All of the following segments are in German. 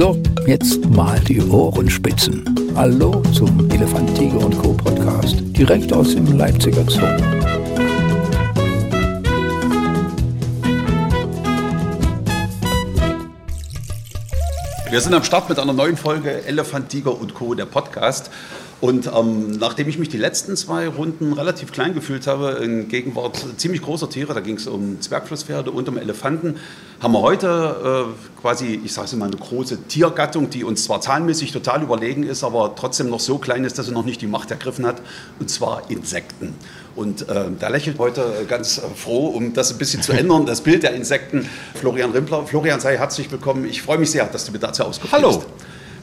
So, jetzt mal die Ohrenspitzen. Hallo zum Elefant, Tiger und Co. Podcast, direkt aus dem Leipziger Zoo. Wir sind am Start mit einer neuen Folge Elefant, Tiger und Co., der Podcast. Und ähm, nachdem ich mich die letzten zwei Runden relativ klein gefühlt habe, in Gegenwart ziemlich großer Tiere, da ging es um Zwergflusspferde und um Elefanten, haben wir heute äh, quasi, ich sage es mal, eine große Tiergattung, die uns zwar zahlenmäßig total überlegen ist, aber trotzdem noch so klein ist, dass sie noch nicht die Macht ergriffen hat, und zwar Insekten. Und äh, da lächelt heute ganz äh, froh, um das ein bisschen zu ändern, das Bild der Insekten, Florian Rimpler. Florian, sei herzlich willkommen. Ich freue mich sehr, dass du mir dazu ausgeführt Hallo.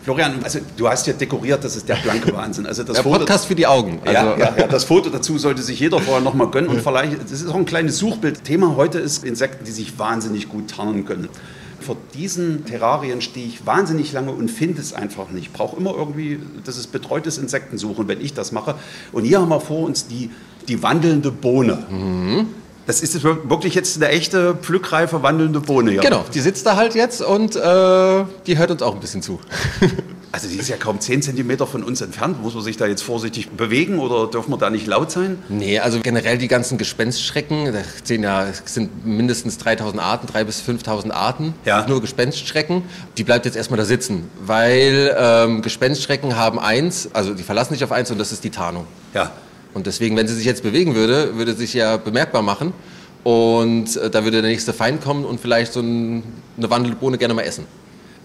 Florian, also du hast ja dekoriert, das ist der blanke Wahnsinn. Also das Der Podcast für die Augen. Also, ja, ja, ja, das Foto dazu sollte sich jeder vorher nochmal gönnen. Und vielleicht, das ist auch ein kleines Suchbild. Thema heute ist Insekten, die sich wahnsinnig gut tarnen können. Vor diesen Terrarien stehe ich wahnsinnig lange und finde es einfach nicht. Ich brauche immer irgendwie, das ist betreutes Insektensuchen, wenn ich das mache. Und hier haben wir vor uns die, die wandelnde Bohne. Das ist wirklich jetzt eine echte, pflückreife, wandelnde Bohne hier. Genau, die sitzt da halt jetzt und äh, die hört uns auch ein bisschen zu. Also die ist ja kaum 10 Zentimeter von uns entfernt. Muss man sich da jetzt vorsichtig bewegen oder dürfen wir da nicht laut sein? Nee, also generell die ganzen Gespenstschrecken, da sehen ja, sind mindestens 3000 Arten, 3.000 bis 5.000 Arten, Ja. nur Gespenstschrecken. Die bleibt jetzt erstmal da sitzen, weil ähm, Gespenstschrecken haben eins, also die verlassen sich auf eins und das ist die Tarnung. Ja. Und deswegen, wenn sie sich jetzt bewegen würde, würde sich ja bemerkbar machen. Und äh, da würde der nächste Feind kommen und vielleicht so ein, eine wandelnde Bohne gerne mal essen.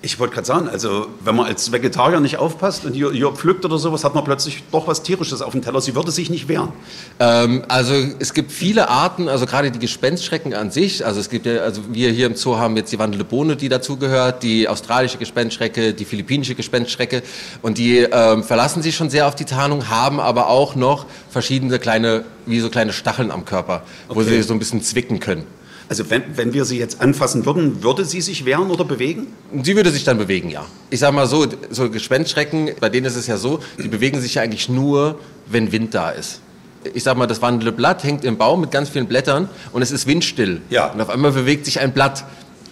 Ich wollte gerade sagen, also wenn man als Vegetarier nicht aufpasst und hier, hier pflückt oder sowas, hat man plötzlich doch was Tierisches auf dem Teller. Sie würde sich nicht wehren. Ähm, also es gibt viele Arten, also gerade die Gespenstschrecken an sich. Also es gibt ja, also wir hier im Zoo haben jetzt die wandelnde Bohne, die dazugehört, die australische Gespenstschrecke, die philippinische Gespenstschrecke und die ähm, verlassen sich schon sehr auf die Tarnung, haben aber auch noch verschiedene kleine, wie so kleine Stacheln am Körper, wo Okay. sie so ein bisschen zwicken können. Also wenn, wenn wir sie jetzt anfassen würden, würde sie sich wehren oder bewegen? Sie würde sich dann bewegen, ja. Ich sag mal so, so Gespenstschrecken, bei denen ist es ja so, die bewegen sich ja eigentlich nur, wenn Wind da ist. Ich sag mal, das wandelnde Blatt hängt im Baum mit ganz vielen Blättern und es ist windstill. Ja. Und auf einmal bewegt sich ein Blatt.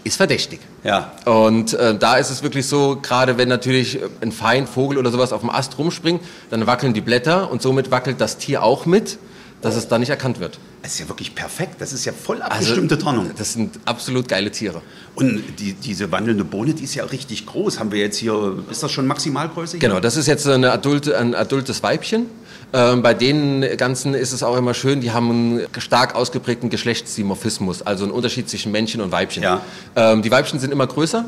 Ist verdächtig. Ja. Und äh, da ist es wirklich so, gerade wenn natürlich ein Feind, Vogel oder sowas auf dem Ast rumspringt, dann wackeln die Blätter und somit wackelt das Tier auch mit, dass es da nicht erkannt wird. Das ist ja wirklich perfekt. Das ist ja voll abgestimmte Tarnung. Das sind absolut geile Tiere. Und die, diese wandelnde Bohne, die ist ja richtig groß. Haben wir jetzt hier, ist das schon Maximalgröße? hier? Genau, das ist jetzt eine adulte, ein adultes Weibchen. Ähm, bei den Ganzen ist es auch immer schön, die haben einen stark ausgeprägten Geschlechtsdimorphismus, also einen Unterschied zwischen Männchen und Weibchen. Ja. Ähm, die Weibchen sind immer größer.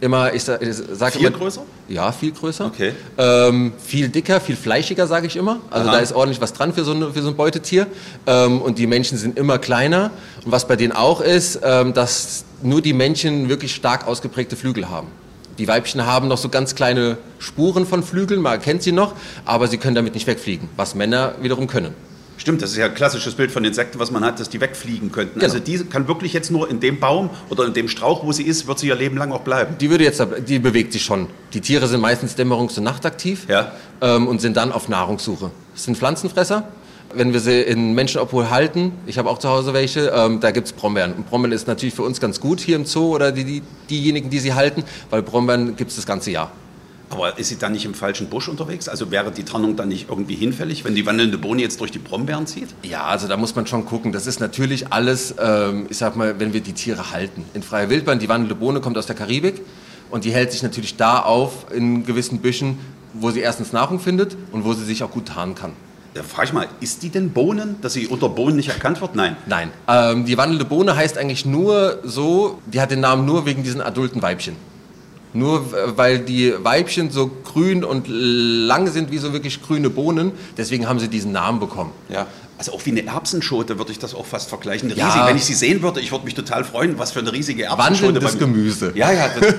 Immer, ich, sa- ich sage Viel immer, größer? Ja, viel größer. Okay. Ähm, viel dicker, viel fleischiger, sage ich immer. Also Aha. da ist ordentlich was dran für so, eine, für so ein Beutetier. Ähm, und die Männchen sind immer kleiner. Und was bei denen auch ist, ähm, dass nur die Männchen wirklich stark ausgeprägte Flügel haben. Die Weibchen haben noch so ganz kleine Spuren von Flügeln, man erkennt sie noch, aber sie können damit nicht wegfliegen, was Männer wiederum können. Stimmt, das ist ja ein klassisches Bild von Insekten, was man hat, dass die wegfliegen könnten. Genau. Also die kann wirklich jetzt nur in dem Baum oder in dem Strauch, wo sie ist, wird sie ihr Leben lang auch bleiben. Die würde jetzt, die bewegt sich schon. Die Tiere sind meistens dämmerungs- und nachtaktiv Ja. ähm, und sind dann auf Nahrungssuche. Das sind Pflanzenfresser. Wenn wir sie in Menschenobhol halten, ich habe auch zu Hause welche, ähm, da gibt's Brombeeren. Und Brombeeren ist natürlich für uns ganz gut hier im Zoo oder die, die, diejenigen, die sie halten, weil Brombeeren gibt's das ganze Jahr. Aber ist sie dann nicht im falschen Busch unterwegs? Also wäre die Tarnung dann nicht irgendwie hinfällig, wenn die wandelnde Bohne jetzt durch die Brombeeren zieht? Ja, also da muss man schon gucken. Das ist natürlich alles, ähm, ich sag mal, wenn wir die Tiere halten. In freier Wildbahn, die wandelnde Bohne kommt aus der Karibik und die hält sich natürlich da auf in gewissen Büschen, wo sie erstens Nahrung findet und wo sie sich auch gut tarnen kann. Da frage ich mal, ist die denn Bohnen, dass sie unter Bohnen nicht erkannt wird? Nein. Nein. Ähm, die wandelnde Bohne heißt eigentlich nur so, die hat den Namen nur wegen diesen adulten Weibchen. Nur weil die Weibchen so grün und lang sind wie so wirklich grüne Bohnen, deswegen haben sie diesen Namen bekommen. Ja. Also auch wie eine Erbsenschote würde ich das auch fast vergleichen. Eine Ja. riesige, wenn ich sie sehen würde, ich würde mich total freuen, was für eine riesige Erbsenschote. Wandelndes Gemüse. Ja, ja. Das,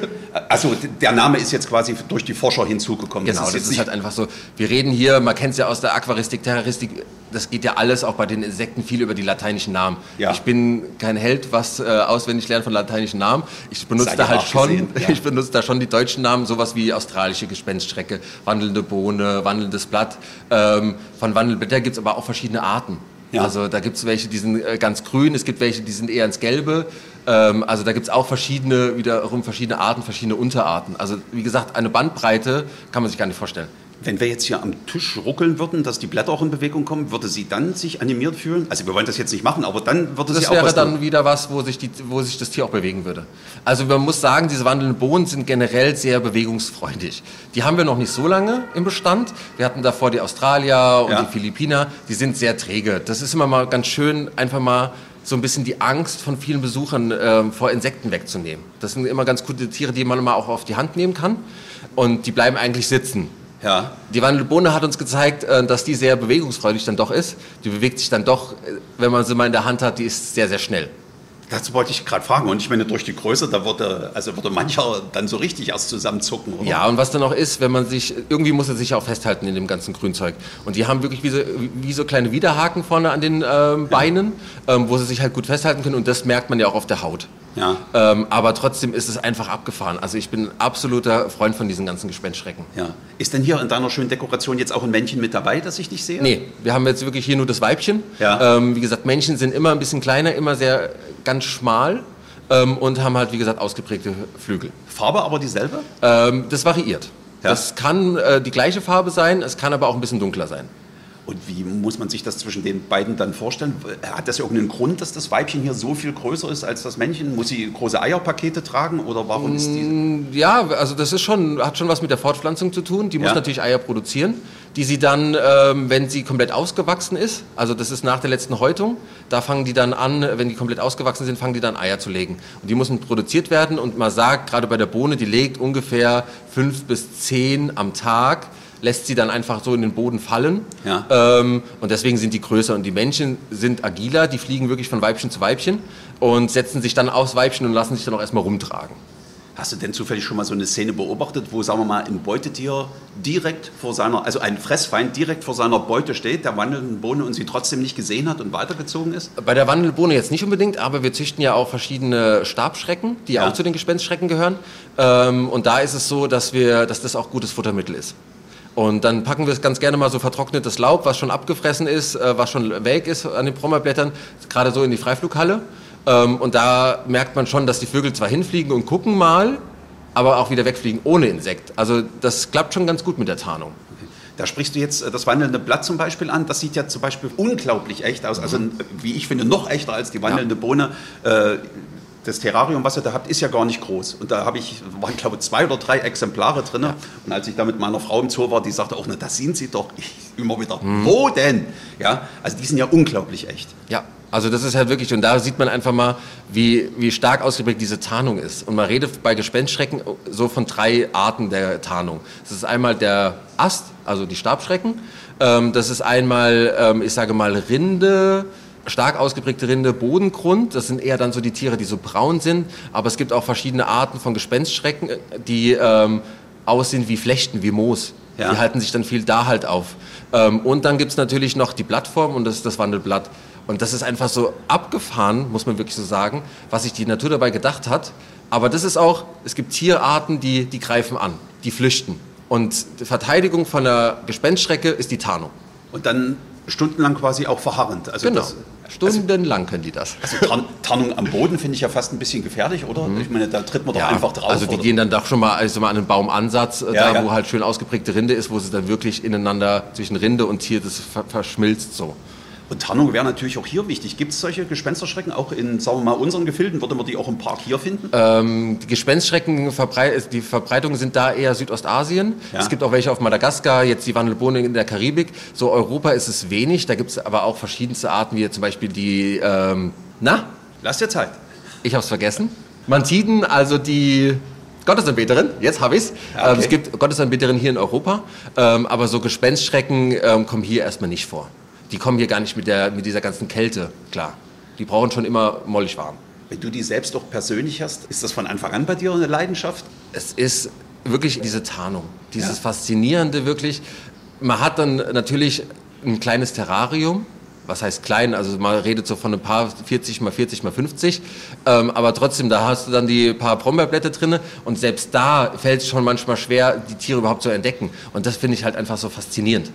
also der Name ist jetzt quasi durch die Forscher hinzugekommen. Genau, das ist, nicht- halt einfach so. Wir reden hier, man kennt es ja aus der Aquaristik, Terroristik, das geht ja alles auch bei den Insekten viel über die lateinischen Namen. Ja. Ich bin kein Held, was äh, auswendig lernen von lateinischen Namen. Ich benutze da halt schon, ja. ich benutze da schon die deutschen Namen, sowas wie australische Gespenststrecke, wandelnde Bohne, wandelndes Blatt. Ähm, von Wandelblätter gibt es aber auch verschiedene Arten. Ja. Also da gibt es welche, die sind äh, ganz grün, es gibt welche, die sind eher ins Gelbe. Ähm, also da gibt es auch verschiedene, wiederum verschiedene Arten, verschiedene Unterarten. Also wie gesagt, eine Bandbreite kann man sich gar nicht vorstellen. Wenn wir jetzt hier am Tisch ruckeln würden, dass die Blätter auch in Bewegung kommen, würde sie dann sich animiert fühlen? Also wir wollen das jetzt nicht machen, aber dann würde das sie auch Das wäre dann tun. wieder was, wo sich, die, wo sich das Tier auch bewegen würde. Also man muss sagen, diese wandelnden Bohnen sind generell sehr bewegungsfreundlich. Die haben wir noch nicht so lange im Bestand. Wir hatten davor die Australier und ja. die Philippiner. Die sind sehr träge. Das ist immer mal ganz schön, einfach mal so ein bisschen die Angst von vielen Besuchern äh, vor Insekten wegzunehmen. Das sind immer ganz gute Tiere, die man mal auch auf die Hand nehmen kann. Und die bleiben eigentlich sitzen. Ja. Die Wandelbohne hat uns gezeigt, äh, dass die sehr bewegungsfreudig dann doch ist. Die bewegt sich dann doch, äh, wenn man sie mal in der Hand hat, die ist sehr, sehr schnell. Dazu wollte ich gerade fragen. Und ich meine, durch die Größe, da würde, also würde mancher dann so richtig erst zusammenzucken, oder? Ja, und was dann auch ist, wenn man sich, irgendwie muss er sich auch festhalten in dem ganzen Grünzeug. Und die haben wirklich wie so, wie so kleine Widerhaken vorne an den ähm, Beinen, ja. ähm, wo sie sich halt gut festhalten können. Und das merkt man ja auch auf der Haut. Ja. Ähm, aber trotzdem ist es einfach abgefahren. Also ich bin absoluter Freund von diesen ganzen Gespenstschrecken. Ja. Ist denn hier in deiner schönen Dekoration jetzt auch ein Männchen mit dabei, das ich nicht sehe? Nee, wir haben jetzt wirklich hier nur das Weibchen. Ja. Ähm, wie gesagt, Männchen sind immer ein bisschen kleiner, immer sehr ganz schmal ähm, und haben halt, wie gesagt, ausgeprägte Flügel. Farbe aber dieselbe? Ähm, das variiert. Ja. Das kann äh, die gleiche Farbe sein, es kann aber auch ein bisschen dunkler sein. Und wie muss man sich das zwischen den beiden dann vorstellen? Hat das irgendeinen Grund, dass das Weibchen hier so viel größer ist als das Männchen? Muss sie große Eierpakete tragen oder warum ist die? Mm, ja, also das ist schon, hat schon was mit der Fortpflanzung zu tun. Die muss ja. natürlich Eier produzieren, die sie dann, ähm, wenn sie komplett ausgewachsen ist, also das ist nach der letzten Häutung, da fangen die dann an, wenn die komplett ausgewachsen sind, fangen die dann Eier zu legen. Und die müssen produziert werden und man sagt, gerade bei der Bohne, die legt ungefähr fünf bis zehn am Tag lässt sie dann einfach so in den Boden fallen. Ja. Ähm, und deswegen sind die größer. Und die Männchen sind agiler, die fliegen wirklich von Weibchen zu Weibchen und setzen sich dann aus Weibchen und lassen sich dann auch erstmal rumtragen. Hast du denn zufällig schon mal so eine Szene beobachtet, wo, sagen wir mal, ein Beutetier direkt vor seiner, also ein Fressfeind direkt vor seiner Beute steht, der wandelnden Bohne und sie trotzdem nicht gesehen hat und weitergezogen ist? Bei der Wandelbohne jetzt nicht unbedingt, aber wir züchten ja auch verschiedene Stabschrecken, die ja. auch zu den Gespenstschrecken gehören. Ähm, und da ist es so, dass, wir, dass das auch gutes Futtermittel ist. Und dann packen wir es ganz gerne mal so vertrocknetes Laub, was schon abgefressen ist, äh, was schon welk ist an den Brombeerblättern, gerade so in die Freiflughalle. Ähm, und da merkt man schon, dass die Vögel zwar hinfliegen und gucken mal, aber auch wieder wegfliegen ohne Insekt. Also das klappt schon ganz gut mit der Tarnung. Da sprichst du jetzt äh, das wandelnde Blatt zum Beispiel an. Das sieht ja zum Beispiel unglaublich echt aus. Also wie ich finde, noch echter als die wandelnde ja. Bohne. Äh, das Terrarium, was ihr da habt, ist ja gar nicht groß. Und da habe ich, waren glaube ich zwei oder drei Exemplare drin. Ja. Und als ich da mit meiner Frau im Zoo war, die sagte auch, na, das sind sie doch ich, immer wieder. Mhm. Wo denn? Ja, also die sind ja unglaublich echt. Ja, also das ist halt wirklich, und da sieht man einfach mal, wie, wie stark ausgeprägt diese Tarnung ist. Und man redet bei Gespenstschrecken so von drei Arten der Tarnung. Das ist einmal der Ast, also die Stabschrecken. Ähm, das ist einmal, ähm, ich sage mal, Rinde, stark ausgeprägte Rinde Bodengrund. Das sind eher dann so die Tiere, die so braun sind. Aber es gibt auch verschiedene Arten von Gespenstschrecken, die ähm, aussehen wie Flechten, wie Moos. Ja. Die halten sich dann viel da halt auf. Ähm, und dann gibt es natürlich noch die Blattform und das ist das Wandelblatt. Und das ist einfach so abgefahren, muss man wirklich so sagen, was sich die Natur dabei gedacht hat. Aber das ist auch, es gibt Tierarten, die, die greifen an, die flüchten. Und die Verteidigung von der Gespenstschrecke ist die Tarnung. Und dann stundenlang quasi auch verharrend. Also genau. Das, Stundenlang können die das. Also Tarnung am Boden finde ich ja fast ein bisschen gefährlich, oder? Mhm. Ich meine, da tritt man doch ja, einfach drauf. Also die oder? gehen dann doch schon mal, also mal an einen Baumansatz, äh, ja, da ja. wo halt schön ausgeprägte Rinde ist, wo sie dann wirklich ineinander zwischen Rinde und Tier das verschmilzt so. Und Tarnung wäre natürlich auch hier wichtig. Gibt es solche Gespensterschrecken auch in, sagen wir mal, unseren Gefilden? Würde man die auch im Park hier finden? Ähm, die Gespenstschrecken, die Verbreitungen sind da eher Südostasien. Ja. Es gibt auch welche auf Madagaskar, jetzt die Wandelbohne in der Karibik. So Europa ist es wenig. Da gibt es aber auch verschiedenste Arten, wie zum Beispiel die, ähm, na? Lass dir Zeit. Ich habe es vergessen. Mantiden, also die Gottesanbeterin, jetzt habe ich es. Okay. Ähm, es gibt Gottesanbeterin hier in Europa, ähm, aber so Gespenstschrecken ähm, kommen hier erstmal nicht vor die kommen hier gar nicht mit, der, mit dieser ganzen Kälte klar. Die brauchen schon immer mollig warm. Wenn du die selbst auch persönlich hast, ist das von Anfang an bei dir eine Leidenschaft? Es ist wirklich diese Tarnung, dieses ja. Faszinierende wirklich. Man hat dann natürlich ein kleines Terrarium, was heißt klein, also man redet so von ein paar 40 mal 40 mal 50, ähm, aber trotzdem, da hast du dann die paar Brombeerblätter drin und selbst da fällt es schon manchmal schwer, die Tiere überhaupt zu entdecken und das finde ich halt einfach so faszinierend.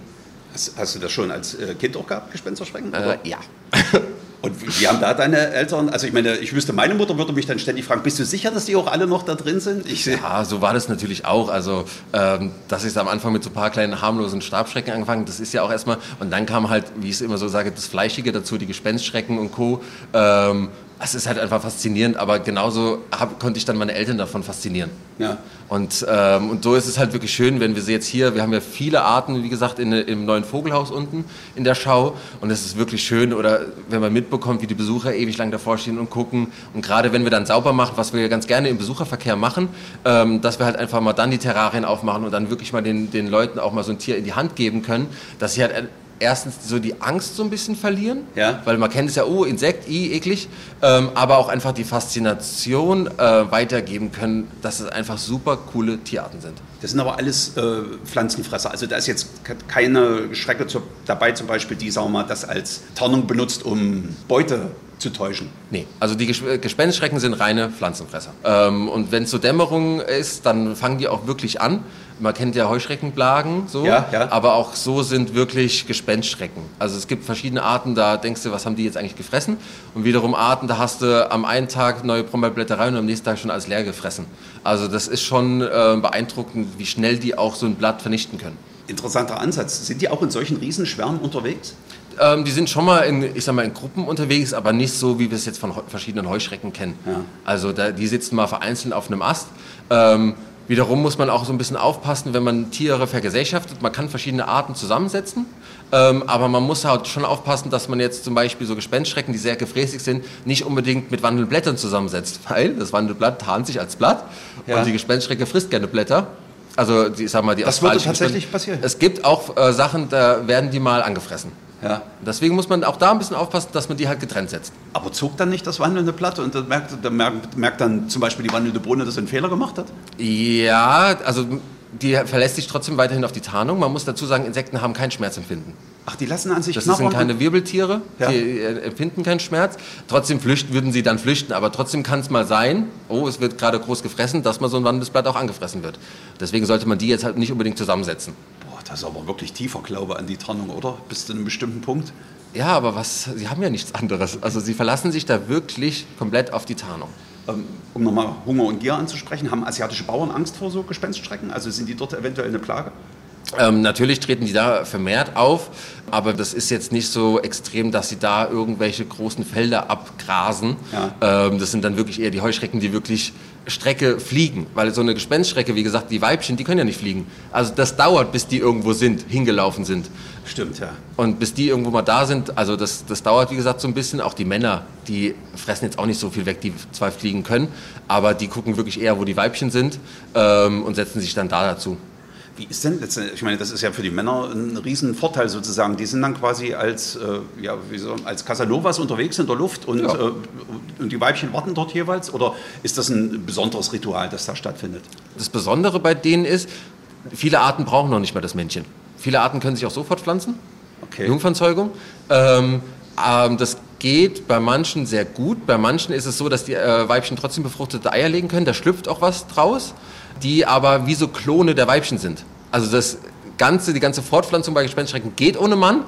Hast, hast du das schon als äh, Kind auch gehabt, Gespensterschrecken? Äh, ja. Und wie haben da deine Eltern, also ich meine, ich wüsste, meine Mutter würde mich dann ständig fragen, bist du sicher, dass die auch alle noch da drin sind? Ich. Ja, so war das natürlich auch. Also, ähm, dass ich am Anfang mit so ein paar kleinen harmlosen Stabschrecken angefangen, das ist ja auch erstmal. Und dann kam halt, wie ich es immer so sage, das Fleischige dazu, die Gespenstschrecken und Co. Ähm, es ist halt einfach faszinierend, aber genauso hab, konnte ich dann meine Eltern davon faszinieren. Ja. Und, ähm, und so ist es halt wirklich schön, wenn wir sie jetzt hier, wir haben ja viele Arten, wie gesagt, in, im neuen Vogelhaus unten in der Schau. Und es ist wirklich schön, oder wenn man mitbekommt, wie die Besucher ewig lang davor stehen und gucken. Und gerade wenn wir dann sauber machen, was wir ja ganz gerne im Besucherverkehr machen, ähm, dass wir halt einfach mal dann die Terrarien aufmachen und dann wirklich mal den, den Leuten auch mal so ein Tier in die Hand geben können, dass sie halt erstens so die Angst so ein bisschen verlieren, Ja. weil man kennt es ja, oh, Insekt, i, eklig, ähm, aber auch einfach die Faszination äh, weitergeben können, dass es einfach super coole Tierarten sind. Das sind aber alles äh, Pflanzenfresser. Also da ist jetzt ke- keine Schrecke zu, dabei, zum Beispiel, die, mal, das als Tarnung benutzt, um Beute zu täuschen. Nee, also die Ges Gespenstschrecken sind reine Pflanzenfresser. Ähm, und wenn es so Dämmerung ist, dann fangen die auch wirklich an. Man kennt ja Heuschreckenplagen, so, Ja, ja. aber auch so sind wirklich Gespenstschrecken. Also es gibt verschiedene Arten, da denkst du, was haben die jetzt eigentlich gefressen? Und wiederum Arten, da hast du am einen Tag neue Brombeerblätter rein und am nächsten Tag schon alles leer gefressen. Also das ist schon äh, beeindruckend, wie schnell die auch so ein Blatt vernichten können. Interessanter Ansatz. Sind die auch in solchen Riesenschwärmen unterwegs? Ähm, die sind schon mal in, ich sag mal, in Gruppen unterwegs, aber nicht so, wie wir es jetzt von verschiedenen Heuschrecken kennen. Ja. Also da, die sitzen mal vereinzelt auf einem Ast. Ähm, wiederum muss man auch so ein bisschen aufpassen, wenn man Tiere vergesellschaftet. Man kann verschiedene Arten zusammensetzen, ähm, aber man muss halt schon aufpassen, dass man jetzt zum Beispiel so Gespenstschrecken, die sehr gefräßig sind, nicht unbedingt mit Wandelblättern zusammensetzt, weil das Wandelblatt tarnt sich als Blatt Ja. und die Gespenstschrecke frisst gerne Blätter. Also, die, ich sag mal, die Das würde tatsächlich passieren. Es gibt auch äh, Sachen, da werden die mal angefressen. Ja. Deswegen muss man auch da ein bisschen aufpassen, dass man die halt getrennt setzt. Aber zog dann nicht das wandelnde Blatt und dann merkt, dann merkt, merkt dann zum Beispiel die wandelnde Bohne, dass er einen Fehler gemacht hat? Ja, also die verlässt sich trotzdem weiterhin auf die Tarnung. Man muss dazu sagen, Insekten haben kein Schmerzempfinden. Ach, die lassen an sich Das sind keine Wirbeltiere, Ja. die äh, empfinden keinen Schmerz. Trotzdem flüchten würden sie dann flüchten, aber trotzdem kann es mal sein, oh, es wird gerade groß gefressen, dass mal so ein wandelndes Blatt auch angefressen wird. Deswegen sollte man die jetzt halt nicht unbedingt zusammensetzen. Das ist aber wirklich tiefer Glaube an die Tarnung, oder? Bis zu einem bestimmten Punkt. Ja, aber was, sie haben ja nichts anderes. Also sie verlassen sich da wirklich komplett auf die Tarnung. Ähm, um nochmal Hunger und Gier anzusprechen, haben asiatische Bauern Angst vor so Gespenstschrecken? Also sind die dort eventuell eine Plage? Ähm, natürlich treten die da vermehrt auf, aber das ist jetzt nicht so extrem, dass sie da irgendwelche großen Felder abgrasen. Ja. Ähm, das sind dann wirklich eher die Heuschrecken, die wirklich Strecke fliegen. Weil so eine Gespenststrecke, wie gesagt, die Weibchen, die können ja nicht fliegen. Also das dauert, bis die irgendwo sind, hingelaufen sind. Stimmt, ja. Und bis die irgendwo mal da sind, also das, das dauert, wie gesagt, so ein bisschen. Auch die Männer, die fressen jetzt auch nicht so viel weg, die zwar fliegen können, aber die gucken wirklich eher, wo die Weibchen sind ähm, und setzen sich dann da dazu. Wie ist denn das? Ich meine, das ist ja für die Männer ein Riesenvorteil sozusagen. Die sind dann quasi als, äh, ja, wie so, als Casanovas unterwegs in der Luft und, Ja. äh, und die Weibchen warten dort jeweils? Oder ist das ein besonderes Ritual, das da stattfindet? Das Besondere bei denen ist, viele Arten brauchen noch nicht mal das Männchen. Viele Arten können sich auch sofort pflanzen, Okay. Jungfernzeugung. Ähm, ähm, das geht bei manchen sehr gut. Bei manchen ist es so, dass die äh, Weibchen trotzdem befruchtete Eier legen können. Da schlüpft auch was draus, die aber wie so Klone der Weibchen sind. Also das ganze, die ganze Fortpflanzung bei Gespenstschrecken geht ohne Mann,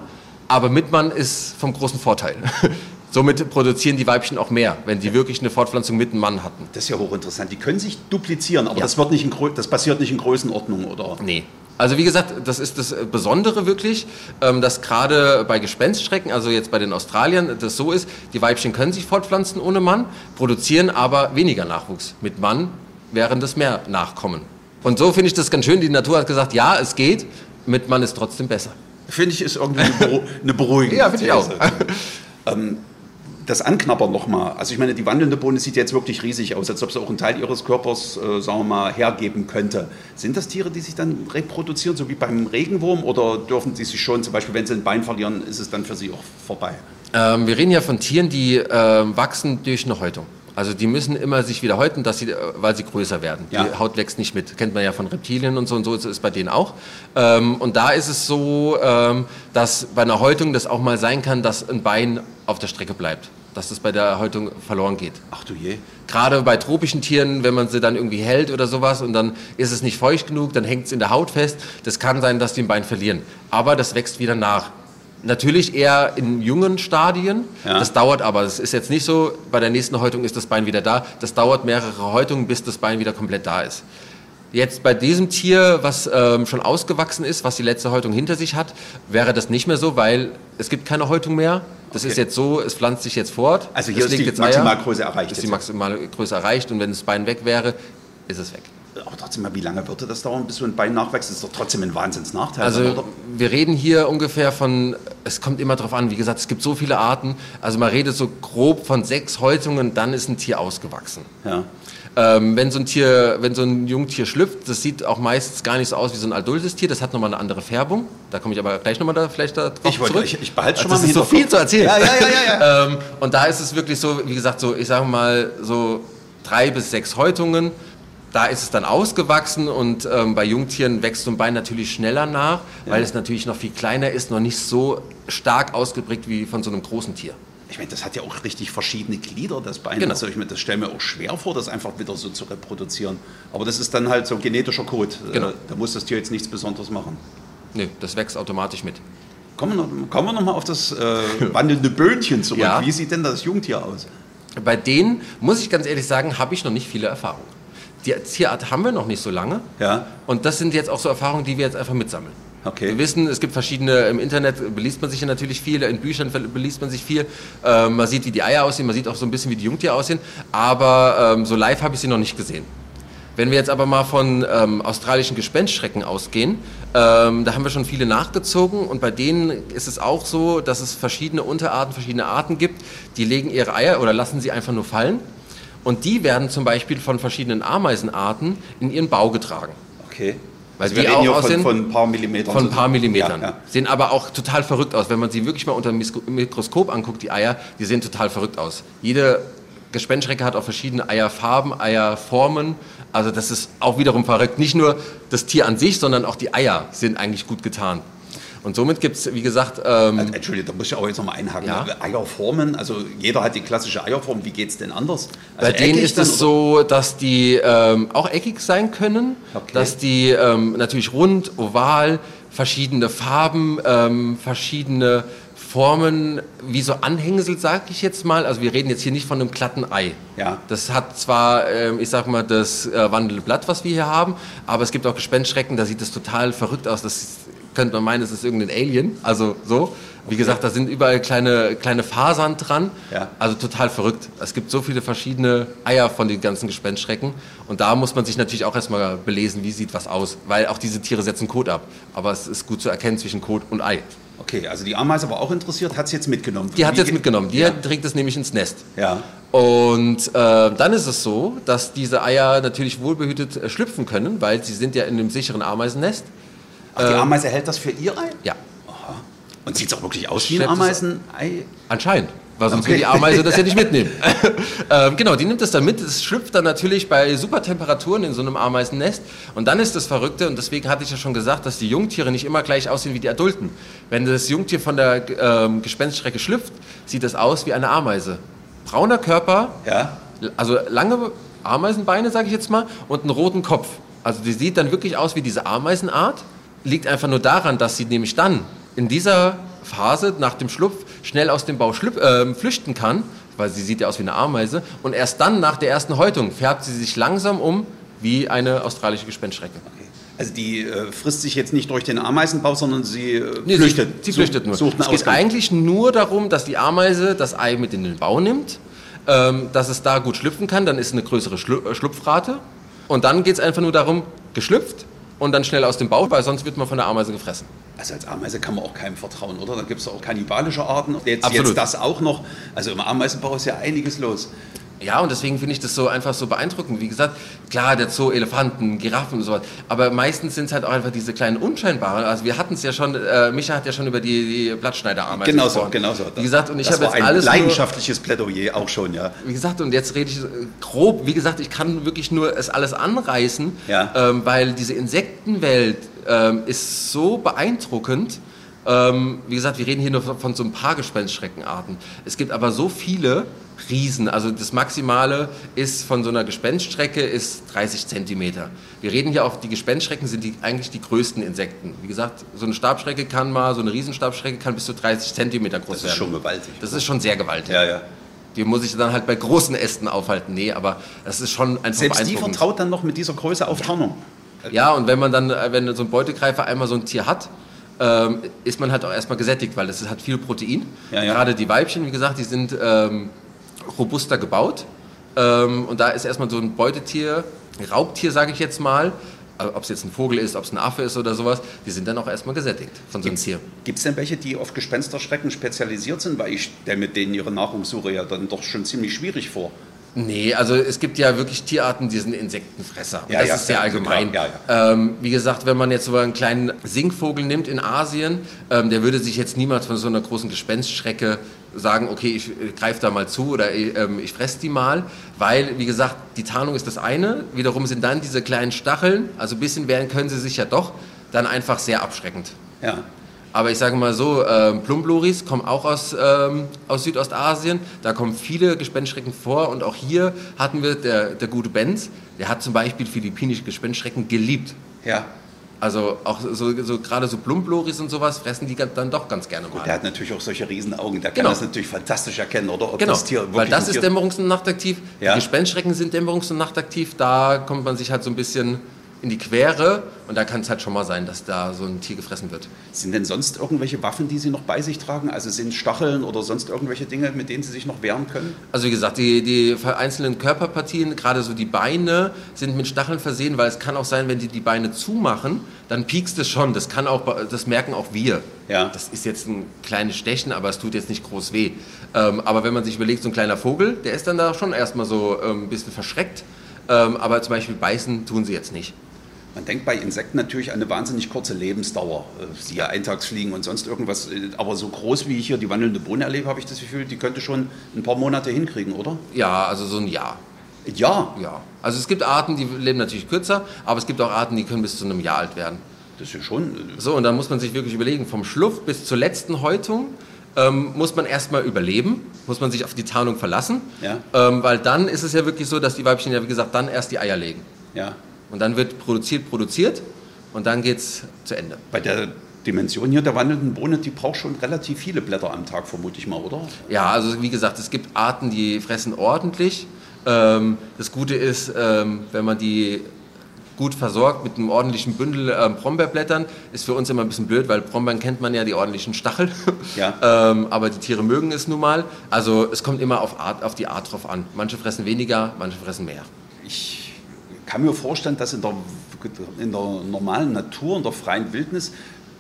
aber mit Mann ist vom großen Vorteil. Somit produzieren die Weibchen auch mehr, wenn die wirklich eine Fortpflanzung mit einem Mann hatten. Das ist ja hochinteressant. Die können sich duplizieren, aber Ja. das, wird nicht in, das passiert nicht in Größenordnung, oder? Nee. Also wie gesagt, das ist das Besondere wirklich, ähm, dass gerade bei Gespenstschrecken, also jetzt bei den Australiern, das so ist, die Weibchen können sich fortpflanzen ohne Mann, produzieren aber weniger Nachwuchs. Mit Mann wären das mehr Nachkommen. Und so finde ich das ganz schön. Die Natur hat gesagt, ja, es geht, mit Mann ist trotzdem besser. Finde ich, ist irgendwie eine, beru eine beruhigende Ja, finde ich auch. Ähm, das Anknabbern nochmal. Also ich meine, die wandelnde Bohne sieht jetzt wirklich riesig aus, als ob sie auch einen Teil ihres Körpers, äh, sagen wir mal, hergeben könnte. Sind das Tiere, die sich dann reproduzieren, so wie beim Regenwurm? Oder dürfen sie sich schon, zum Beispiel, wenn sie ein Bein verlieren, ist es dann für sie auch vorbei? Ähm, wir reden ja von Tieren, die ähm, wachsen durch eine Häutung. Also die müssen immer sich wieder häuten, dass sie, äh, weil sie größer werden. Ja. Die Haut wächst nicht mit. Kennt man ja von Reptilien und so und so ist es bei denen auch. Ähm, und da ist es so, ähm, dass bei einer Häutung das auch mal sein kann, dass ein Bein auf der Strecke bleibt. dass das bei der Häutung verloren geht. Ach du je. Gerade bei tropischen Tieren, wenn man sie dann irgendwie hält oder sowas und dann ist es nicht feucht genug, dann hängt es in der Haut fest. Das kann sein, dass die ein Bein verlieren. Aber das wächst wieder nach. Natürlich eher in jungen Stadien. Ja. Das dauert aber. Das ist jetzt nicht so, bei der nächsten Häutung ist das Bein wieder da. Das dauert mehrere Häutungen, bis das Bein wieder komplett da ist. Jetzt bei diesem Tier, was ähm, schon ausgewachsen ist, was die letzte Häutung hinter sich hat, wäre das nicht mehr so, weil es gibt keine Häutung mehr. Das Okay. ist jetzt so, es pflanzt sich jetzt fort. Also hier Es ist die. Maximalgröße erreicht Ist die jetzt. maximale Größe erreicht und wenn das Bein weg wäre, ist es weg. Aber trotzdem mal, wie lange würde das dauern, bis so ein Bein nachwächst? Das ist doch trotzdem ein Wahnsinnsnachteil. Also oder? wir reden hier ungefähr von, es kommt immer drauf an, wie gesagt, es gibt so viele Arten. Also man redet so grob von sechs Häutungen, dann ist ein Tier ausgewachsen. Ja. Ähm, wenn so ein Tier, wenn so ein Jungtier schlüpft, das sieht auch meistens gar nicht so aus wie so ein adultes Tier. Das hat nochmal eine andere Färbung. Da komme ich aber gleich nochmal da vielleicht da drauf Ich wollte- zurück. ich- ich behalte schon das mal im ist so viel zu erzählen. Ja, ja, ja, ja, ähm, und da ist es wirklich so, wie gesagt, so ich sage mal so drei bis sechs Häutungen. Da ist es dann ausgewachsen und ähm, bei Jungtieren wächst so ein Bein natürlich schneller nach, weil es natürlich noch viel kleiner ist, noch nicht so stark ausgeprägt wie von so einem großen Tier. Ich meine, das hat ja auch richtig verschiedene Glieder, das Bein. Genau. Also ich meine, das stelle mir auch schwer vor, das einfach wieder so zu reproduzieren. Aber das ist dann halt so genetischer Code. Genau. Äh, Da muss das Tier jetzt nichts Besonderes machen. Nö, das wächst automatisch mit. Kommen wir noch, kommen wir noch mal auf das äh, wandelnde Böhnchen zurück. Ja. Wie sieht denn das Jungtier aus? Bei denen, muss ich ganz ehrlich sagen, habe ich noch nicht viele Erfahrungen. Die Tierart haben wir noch nicht so lange. Ja. Und das sind jetzt auch so Erfahrungen, die wir jetzt einfach mitsammeln. Okay. Wir wissen, es gibt verschiedene, im Internet beliest man sich ja natürlich viel, in Büchern beliest man sich viel. Ähm, man sieht, wie die Eier aussehen, man sieht auch so ein bisschen, wie die Jungtiere aussehen. Aber ähm, so live habe ich sie noch nicht gesehen. Wenn wir jetzt aber mal von ähm, australischen Gespenstschrecken ausgehen, ähm, da haben wir schon viele nachgezogen und bei denen ist es auch so, dass es verschiedene Unterarten, verschiedene Arten gibt, die legen ihre Eier oder lassen sie einfach nur fallen und die werden zum Beispiel von verschiedenen Ameisenarten in ihren Bau getragen. Okay. Weil wir die reden auch von, von ein paar Millimetern. Von ein paar Millimetern. Ja, ja. Sehen aber auch total verrückt aus. Wenn man sie wirklich mal unter dem Mikroskop anguckt, die Eier, die sehen total verrückt aus. Jede Gespenstschrecke hat auch verschiedene Eierfarben, Eierformen. Also das ist auch wiederum verrückt. Nicht nur das Tier an sich, sondern auch die Eier sind eigentlich gut getan. Und somit gibt es, wie gesagt, ähm, Also, Entschuldigung, da muss ich auch jetzt nochmal einhaken. Ja. Eierformen, also jeder hat die klassische Eierform. Wie geht es denn anders? Bei Also denen eckig ist es so, dass die ähm, auch eckig sein können, Okay. dass die ähm, natürlich rund, oval, verschiedene Farben, ähm, verschiedene Formen, wie so Anhängsel, sag ich jetzt mal. Also wir reden jetzt hier nicht von einem glatten Ei. Ja. Das hat zwar, ähm, ich sag mal, das äh, wandelnde Blatt, was wir hier haben, aber es gibt auch Gespenstschrecken, da sieht es total verrückt aus. Das könnte man meinen, es ist irgendein Alien. Also so. Wie gesagt, da sind überall kleine, kleine Fasern dran. Ja. Also total verrückt. Es gibt so viele verschiedene Eier von den ganzen Gespenstschrecken. Und da muss man sich natürlich auch erstmal belesen, wie sieht was aus. Weil auch diese Tiere setzen Kot ab. Aber es ist gut zu erkennen zwischen Kot und Ei. Okay, also die Ameise war auch interessiert, hat es jetzt mitgenommen. Die hat Wie jetzt mitgenommen. Die Ja. trägt es nämlich ins Nest. ja. Und äh, dann ist es so, dass diese Eier natürlich wohlbehütet äh, schlüpfen können, weil sie sind ja in einem sicheren Ameisennest. Ach, die Ameise hält das für ihr Ei? Ja, Und sieht es auch wirklich aus wie ein Ameisenei? anscheinend. Weil sonst Okay. will die Ameise das ja nicht mitnehmen. ähm, genau, die nimmt es dann mit. Es schlüpft dann natürlich bei super Temperaturen in so einem Ameisennest. Und dann ist das Verrückte, und deswegen hatte ich ja schon gesagt, dass die Jungtiere nicht immer gleich aussehen wie die Adulten. Wenn das Jungtier von der ähm, Gespenststrecke schlüpft, sieht es aus wie eine Ameise. Brauner Körper, Ja. also lange Ameisenbeine, sage ich jetzt mal, und einen roten Kopf. Also die sieht dann wirklich aus wie diese Ameisenart. Liegt einfach nur daran, dass sie nämlich dann in dieser Phase nach dem Schlupf schnell aus dem Bau äh, flüchten kann, weil sie sieht ja aus wie eine Ameise. Und erst dann, nach der ersten Häutung, färbt sie sich langsam um wie eine australische Gespenstschrecke. Okay. Also die äh, frisst sich jetzt nicht durch den Ameisenbau, sondern sie äh, Nee, flüchtet. Sie, sie flüchtet nur. Sucht es geht Ausgang. eigentlich nur darum, dass die Ameise das Ei mit in den Bau nimmt, ähm, dass es da gut schlüpfen kann, dann ist eine größere Schlu äh, Schlupfrate. Und dann geht es einfach nur darum, geschlüpft und dann schnell aus dem Bau, weil sonst wird man von der Ameise gefressen. Also als Ameise kann man auch keinem vertrauen, oder? Da gibt es auch kannibalische Arten. Jetzt, Absolut. jetzt das auch noch. Also im Ameisenbau ist ja einiges los. Ja, und deswegen finde ich das so einfach so beeindruckend. Wie gesagt, klar, der Zoo, Elefanten, Giraffen und so was. Aber meistens sind es halt auch einfach diese kleinen unscheinbaren. Also wir hatten es ja schon, äh, Micha hat ja schon über die, die Blattschneiderameisen Genau so, genau so. Wie gesagt, und ich habe jetzt ein alles nur, leidenschaftliches Plädoyer auch schon, ja. Wie gesagt, und jetzt rede ich äh, grob, wie gesagt, ich kann wirklich nur es alles anreißen, Ja. ähm, weil diese Insektenwelt ähm, ist so beeindruckend. Ähm, wie gesagt, wir reden hier nur von, von so ein paar Gespenstschreckenarten. Es gibt aber so viele Riesen. Also das Maximale ist von so einer Gespenststrecke ist 30 Zentimeter. Wir reden hier auch, die Gespenstschrecken sind die, eigentlich die größten Insekten. Wie gesagt, so eine Stabschrecke kann mal, so eine Riesenstabschrecke kann bis zu 30 Zentimeter groß werden. Das ist schon gewaltig. Das ist schon sehr gewaltig. Ja, ja. Die muss ich dann halt bei großen Ästen aufhalten. Nee, aber das ist schon einfach Selbst die vertraut dann noch mit dieser Größe auf Tarnung. Ja, und wenn man dann, äh, wenn so ein Beutegreifer einmal so ein Tier hat, ähm, ist man halt auch erstmal gesättigt, weil es hat viel Protein. Ja, ja. Gerade die Weibchen, wie gesagt, die sind ähm, robuster gebaut. Ähm, und da ist erstmal so ein Beutetier, Raubtier, sage ich jetzt mal, also ob es jetzt ein Vogel ist, ob es ein Affe ist oder sowas, die sind dann auch erstmal gesättigt von so einem Tier. Gibt es denn welche, die auf Gespensterschrecken spezialisiert sind? Weil ich stelle mit denen ihre Nahrungssuche ja dann doch schon ziemlich schwierig vor. Nee, also es gibt ja wirklich Tierarten, die sind Insektenfresser. Ja, das ja, ist sehr ja, allgemein. Ähm, wie gesagt, wenn man jetzt so einen kleinen Singvogel nimmt in Asien, ähm, der würde sich jetzt niemals von so einer großen Gespenstschrecke sagen, okay, ich äh, greife da mal zu oder äh, ähm, ich fresse die mal, weil, wie gesagt, die Tarnung ist das eine, wiederum sind dann diese kleinen Stacheln, also ein bisschen wehren können sie sich ja doch, dann einfach sehr abschreckend. Ja. Aber ich sage mal so, ähm, Plumbloris kommen auch aus, ähm, aus Südostasien. Da kommen viele Gespenstschrecken vor. Und auch hier hatten wir der, der gute Benz, der hat zum Beispiel philippinische Gespenstschrecken geliebt. Ja. Also auch so, so gerade so Plumbloris und sowas fressen die dann doch ganz gerne mal. Der hat natürlich auch solche Riesenaugen. Genau. kann das natürlich fantastisch erkennen, oder? Ob Genau, das Tier weil das ist dämmerungs- und nachtaktiv. Ja. Die Gespenstschrecken sind dämmerungs- und nachtaktiv. Da kommt man sich halt so ein bisschen in die Quere. Und da kann es halt schon mal sein, dass da so ein Tier gefressen wird. Sind denn sonst irgendwelche Waffen, die Sie noch bei sich tragen? Also sind Stacheln oder sonst irgendwelche Dinge, mit denen Sie sich noch wehren können? Also wie gesagt, die, die einzelnen Körperpartien, gerade so die Beine, sind mit Stacheln versehen, weil es kann auch sein, wenn die die Beine zumachen, dann piekst es schon. Das kann auch, das merken auch wir. Ja. Das ist jetzt ein kleines Stechen, aber es tut jetzt nicht groß weh. Ähm, aber wenn man sich überlegt, so ein kleiner Vogel, der ist dann da schon erstmal so ähm, ein bisschen verschreckt. Ähm, aber zum Beispiel beißen tun sie jetzt nicht. Man denkt bei Insekten natürlich an eine wahnsinnig kurze Lebensdauer. Äh, Siehe Eintagsfliegen und sonst irgendwas. Äh, Aber so groß wie ich hier die wandelnde Bohne erlebe, habe ich das Gefühl, die könnte schon ein paar Monate hinkriegen, oder? Ja, also so ein Jahr. Ja, Ja. Also es gibt Arten, die leben natürlich kürzer, aber es gibt auch Arten, die können bis zu einem Jahr alt werden. das ist schon. äh, So, und dann muss man sich wirklich überlegen, vom Schluff bis zur letzten Häutung ähm, muss man erstmal überleben, muss man sich auf die Tarnung verlassen, Ja. ähm, weil dann ist es ja wirklich so, dass die Weibchen ja, wie gesagt, dann erst die Eier legen. Ja. Und dann wird produziert, produziert und dann geht's zu Ende. Bei der Dimension hier der wandelnden Bohne, die braucht schon relativ viele Blätter am Tag, vermute ich mal, oder? Ja, also wie gesagt, es gibt Arten, die fressen ordentlich. Ähm, das Gute ist, ähm, wenn man die gut versorgt mit einem ordentlichen Bündel ähm, Brombeerblättern, ist für uns immer ein bisschen blöd, weil Brombeeren kennt man ja die ordentlichen Stachel. Ja. ähm, aber die Tiere mögen es nun mal. Also es kommt immer auf, Art, auf die Art drauf an. Manche fressen weniger, manche fressen mehr. Ich kann mir vorstellen, dass in der, in der normalen Natur, in der freien Wildnis,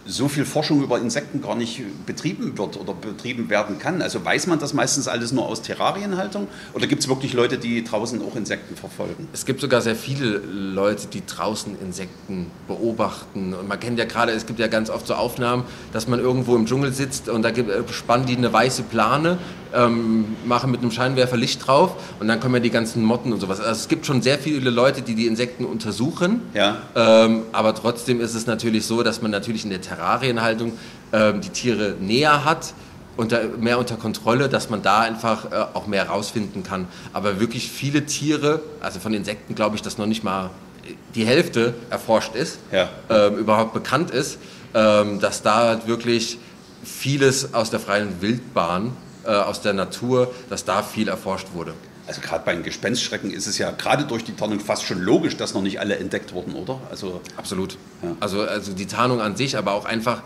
so viel Forschung über Insekten gar nicht betrieben wird oder betrieben werden kann. Also weiß man das meistens alles nur aus Terrarienhaltung oder gibt es wirklich Leute, die draußen auch Insekten verfolgen? Es gibt sogar sehr viele Leute, die draußen Insekten beobachten. Und man kennt ja gerade, es gibt ja ganz oft so Aufnahmen, dass man irgendwo im Dschungel sitzt und da äh, spannen die eine weiße Plane, ähm, machen mit einem Scheinwerfer Licht drauf und dann kommen ja die ganzen Motten und sowas. Also es gibt schon sehr viele Leute, die die Insekten untersuchen. Ja. Ähm, aber trotzdem ist es natürlich so, dass man natürlich in der Terrarienhaltung ähm, die Tiere näher hat, unter, mehr unter Kontrolle, dass man da einfach äh, auch mehr rausfinden kann. Aber wirklich viele Tiere, also von Insekten glaube ich, dass noch nicht mal die Hälfte erforscht ist, Ja. ähm, überhaupt bekannt ist, ähm, dass da halt wirklich vieles aus der freien Wildbahn, äh, aus der Natur, dass da viel erforscht wurde. Also gerade bei den Gespenstschrecken ist es ja gerade durch die Tarnung fast schon logisch, dass noch nicht alle entdeckt wurden, oder? Also Absolut. Ja. Also, also die Tarnung an sich, aber auch einfach,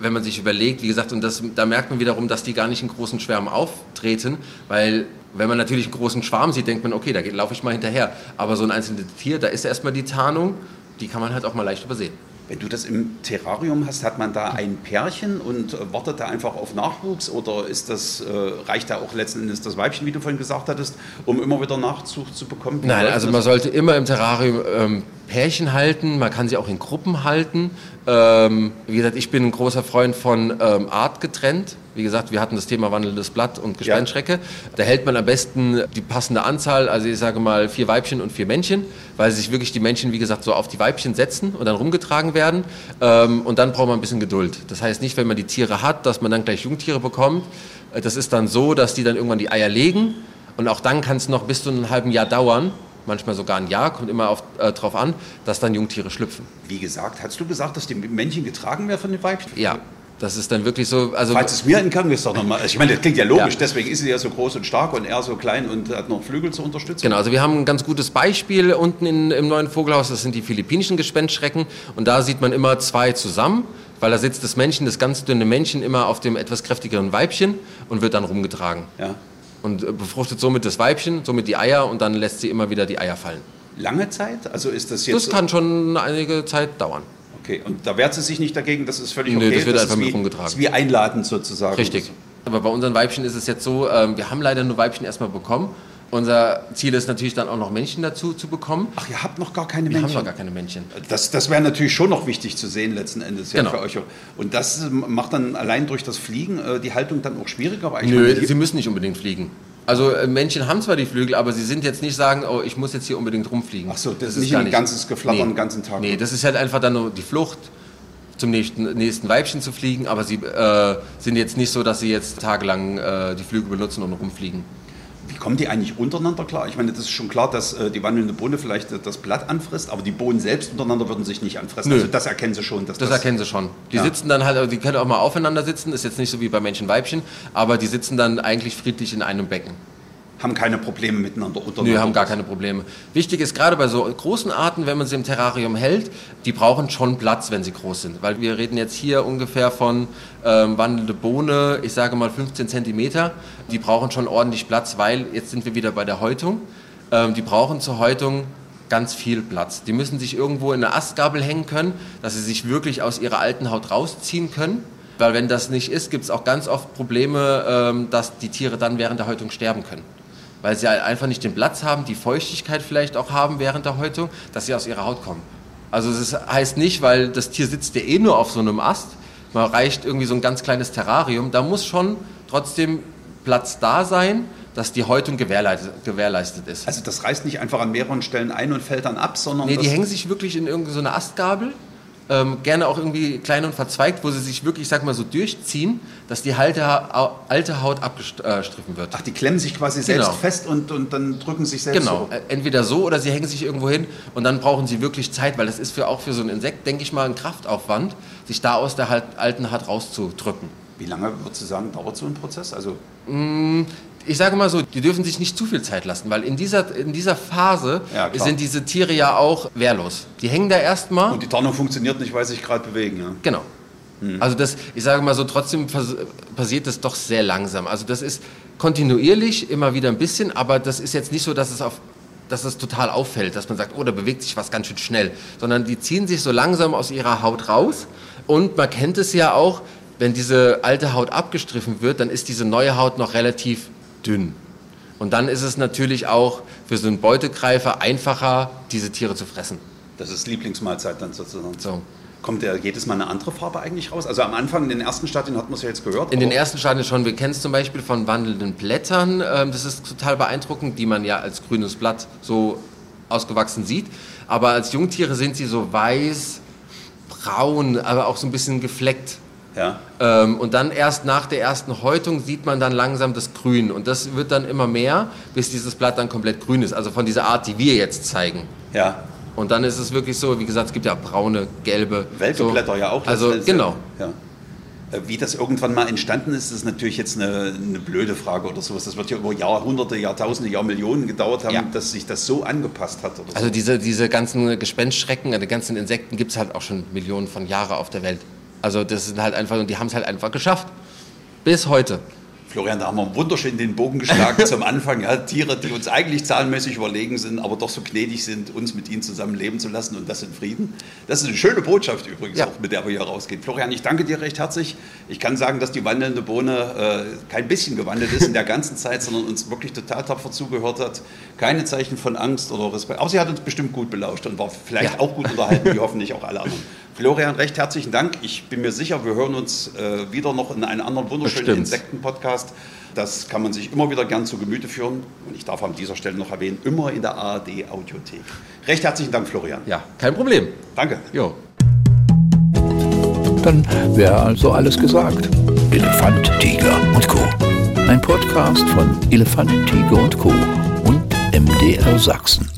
wenn man sich überlegt, wie gesagt, und das, da merkt man wiederum, dass die gar nicht in großen Schwärmen auftreten, weil wenn man natürlich einen großen Schwarm sieht, denkt man, okay, da laufe ich mal hinterher. Aber so ein einzelnes Tier, da ist erstmal die Tarnung, die kann man halt auch mal leicht übersehen. Wenn du das im Terrarium hast, hat man da ein Pärchen und wartet da einfach auf Nachwuchs oder ist das, äh, reicht da auch letzten Endes das Weibchen, wie du vorhin gesagt hattest, um immer wieder Nachzug zu bekommen? Nein, also man sollte immer im Terrarium ähm, Pärchen halten, man kann sie auch in Gruppen halten. Ähm, wie gesagt, ich bin ein großer Freund von ähm, Art getrennt. Wie gesagt, wir hatten das Thema wandelndes Blatt und Gespenstschrecke. Ja. Da hält man am besten die passende Anzahl, also ich sage mal vier Weibchen und vier Männchen, weil sich wirklich die Männchen, wie gesagt, so auf die Weibchen setzen und dann rumgetragen werden. Ähm, und dann braucht man ein bisschen Geduld. Das heißt nicht, wenn man die Tiere hat, dass man dann gleich Jungtiere bekommt. Äh, das ist dann so, dass die dann irgendwann die Eier legen. Und auch dann kann es noch bis zu einem halben Jahr dauern, manchmal sogar ein Jahr, kommt immer auf, äh, drauf an, dass dann Jungtiere schlüpfen. Wie gesagt, hast du gesagt, dass die Männchen getragen werden von den Weibchen? Ja. Das ist dann wirklich so. Also Falls es mir entgangen ist, doch nochmal. Ich meine, das klingt ja logisch, ja. deswegen ist sie ja so groß und stark und er so klein und hat noch Flügel zur Unterstützung. Genau, also wir haben ein ganz gutes Beispiel unten in, im neuen Vogelhaus, das sind die philippinischen Gespenstschrecken und da sieht man immer zwei zusammen, weil da sitzt das Männchen, das ganz dünne Männchen, immer auf dem etwas kräftigeren Weibchen und wird dann rumgetragen. Ja und äh, befruchtet somit das Weibchen, somit die Eier und dann lässt sie immer wieder die Eier fallen. Lange Zeit? Also ist das jetzt. Das kann schon einige Zeit dauern. Okay, und da wehrt sie sich nicht dagegen, das ist völlig okay. Nö, das wird das einfach mit rumgetragen. Das ist wie einladend sozusagen. Richtig. Aber bei unseren Weibchen ist es jetzt so, ähm, wir haben leider nur Weibchen erstmal bekommen unser Ziel ist natürlich dann auch noch Männchen dazu zu bekommen. Ach, ihr habt noch gar keine Männchen? Wir haben noch gar keine Männchen. Das, das wäre natürlich schon noch wichtig zu sehen letzten Endes ja, genau. für euch. Und das macht dann allein durch das Fliegen äh, die Haltung dann auch schwieriger? Nö, sie müssen nicht unbedingt fliegen. Also äh, Männchen haben zwar die Flügel, aber sie sind jetzt nicht sagen, oh, ich muss jetzt hier unbedingt rumfliegen. Ach so, das, das ist nicht ein ganzes Geflattern nee. den ganzen Tag. Nee, das ist halt einfach dann nur die Flucht zum nächsten, nächsten Weibchen zu fliegen, aber sie äh, sind jetzt nicht so, dass sie jetzt tagelang äh, die Flügel benutzen und rumfliegen. Kommen die eigentlich untereinander klar? Ich meine, das ist schon klar, dass äh, die wandelnde Bohne vielleicht äh, das Blatt anfrisst, aber die Bohnen selbst untereinander würden sich nicht anfressen. Nö. Also das erkennen sie schon. das, das erkennen sie schon. Die ja. sitzen dann halt, also die können auch mal aufeinander sitzen, ist jetzt nicht so wie bei Männchen-Weibchen, aber die sitzen dann eigentlich friedlich in einem Becken haben keine Probleme miteinander untereinander. Nö, haben gar keine Probleme. Wichtig ist gerade bei so großen Arten, wenn man sie im Terrarium hält, die brauchen schon Platz, wenn sie groß sind. Weil wir reden jetzt hier ungefähr von ähm, wandelnde Bohne, ich sage mal 15 Zentimeter. Die brauchen schon ordentlich Platz, weil jetzt sind wir wieder bei der Häutung. Ähm, die brauchen zur Häutung ganz viel Platz. Die müssen sich irgendwo in eine Astgabel hängen können, dass sie sich wirklich aus ihrer alten Haut rausziehen können. Weil wenn das nicht ist, gibt es auch ganz oft Probleme, ähm, dass die Tiere dann während der Häutung sterben können weil sie halt einfach nicht den Platz haben, die Feuchtigkeit vielleicht auch haben während der Häutung, dass sie aus ihrer Haut kommen. Also das heißt nicht, weil das Tier sitzt ja eh nur auf so einem Ast, man reicht irgendwie so ein ganz kleines Terrarium, da muss schon trotzdem Platz da sein, dass die Häutung gewährleistet, ist. Also das reißt nicht einfach an mehreren Stellen ein und fällt dann ab, sondern... Nee, die hängen sich wirklich in irgendeine so Astgabel ähm, gerne auch irgendwie klein und verzweigt, wo sie sich wirklich, ich sag mal so, durchziehen, dass die alte, alte Haut abgestriffen wird. Ach, die klemmen sich quasi genau. selbst fest und, und dann drücken sich selbst Genau, so. Äh, entweder so oder sie hängen sich irgendwo hin und dann brauchen sie wirklich Zeit, weil das ist für, auch für so ein Insekt, denke ich mal, ein Kraftaufwand, sich da aus der alten Haut rauszudrücken. Wie lange, würdest du sagen, dauert so ein Prozess? Also mm, ich sage mal so, die dürfen sich nicht zu viel Zeit lassen, weil in dieser, in dieser Phase ja, sind diese Tiere ja auch wehrlos. Die hängen da erstmal. Und die Tarnung funktioniert nicht, weil sie sich gerade bewegen. Ja. Genau. Hm. Also das, ich sage mal so, trotzdem passiert das doch sehr langsam. Also das ist kontinuierlich immer wieder ein bisschen, aber das ist jetzt nicht so, dass es auf dass es total auffällt, dass man sagt, oh, da bewegt sich was ganz schön schnell, sondern die ziehen sich so langsam aus ihrer Haut raus und man kennt es ja auch, wenn diese alte Haut abgestriffen wird, dann ist diese neue Haut noch relativ dünn. Und dann ist es natürlich auch für so einen Beutegreifer einfacher, diese Tiere zu fressen. Das ist Lieblingsmahlzeit dann sozusagen. So. Kommt ja jedes Mal eine andere Farbe eigentlich raus? Also am Anfang in den ersten Stadien hat man es ja jetzt gehört. In den ersten Stadien schon. Wir kennen es zum Beispiel von wandelnden Blättern. Ähm, das ist total beeindruckend, die man ja als grünes Blatt so ausgewachsen sieht. Aber als Jungtiere sind sie so weiß, braun, aber auch so ein bisschen gefleckt. Ja. Ähm, und dann erst nach der ersten Häutung sieht man dann langsam das Grün. Und das wird dann immer mehr, bis dieses Blatt dann komplett grün ist. Also von dieser Art, die wir jetzt zeigen. Ja. Und dann ist es wirklich so, wie gesagt, es gibt ja braune, gelbe. Welke so. Blätter ja auch. Also genau. Ja. Äh, wie das irgendwann mal entstanden ist, ist natürlich jetzt eine, eine, blöde Frage oder sowas. Das wird ja über Jahrhunderte, Jahrtausende, Jahrmillionen gedauert haben, ja. dass sich das so angepasst hat. also so. diese, diese ganzen Gespenstschrecken, die ganzen Insekten gibt es halt auch schon Millionen von Jahren auf der Welt. Also das sind halt einfach, und die haben es halt einfach geschafft. Bis heute. Florian, da haben wir wunderschön den Bogen geschlagen zum Anfang. Ja, Tiere, die uns eigentlich zahlenmäßig überlegen sind, aber doch so gnädig sind, uns mit ihnen zusammen leben zu lassen und das in Frieden. Das ist eine schöne Botschaft übrigens Ja. auch, mit der wir hier rausgehen. Florian, ich danke dir recht herzlich. Ich kann sagen, dass die wandelnde Bohne äh, kein bisschen gewandelt ist in der ganzen Zeit, sondern uns wirklich total tapfer zugehört hat. Keine Zeichen von Angst oder Respekt. Aber sie hat uns bestimmt gut belauscht und war vielleicht Ja. auch gut unterhalten, wie hoffentlich auch alle anderen. Florian, recht herzlichen Dank. Ich bin mir sicher, wir hören uns äh, wieder noch in einem anderen wunderschönen. Insekten-Podcast. Das kann man sich immer wieder gern zu Gemüte führen. Und ich darf an dieser Stelle noch erwähnen, immer in der ARD-Audiothek. Recht herzlichen Dank, Florian. Ja, kein Problem. Danke. Jo. Dann wäre also alles gesagt. Elefant, Tiger und Co. Ein Podcast von Elefant, Tiger und Co. und MDR Sachsen.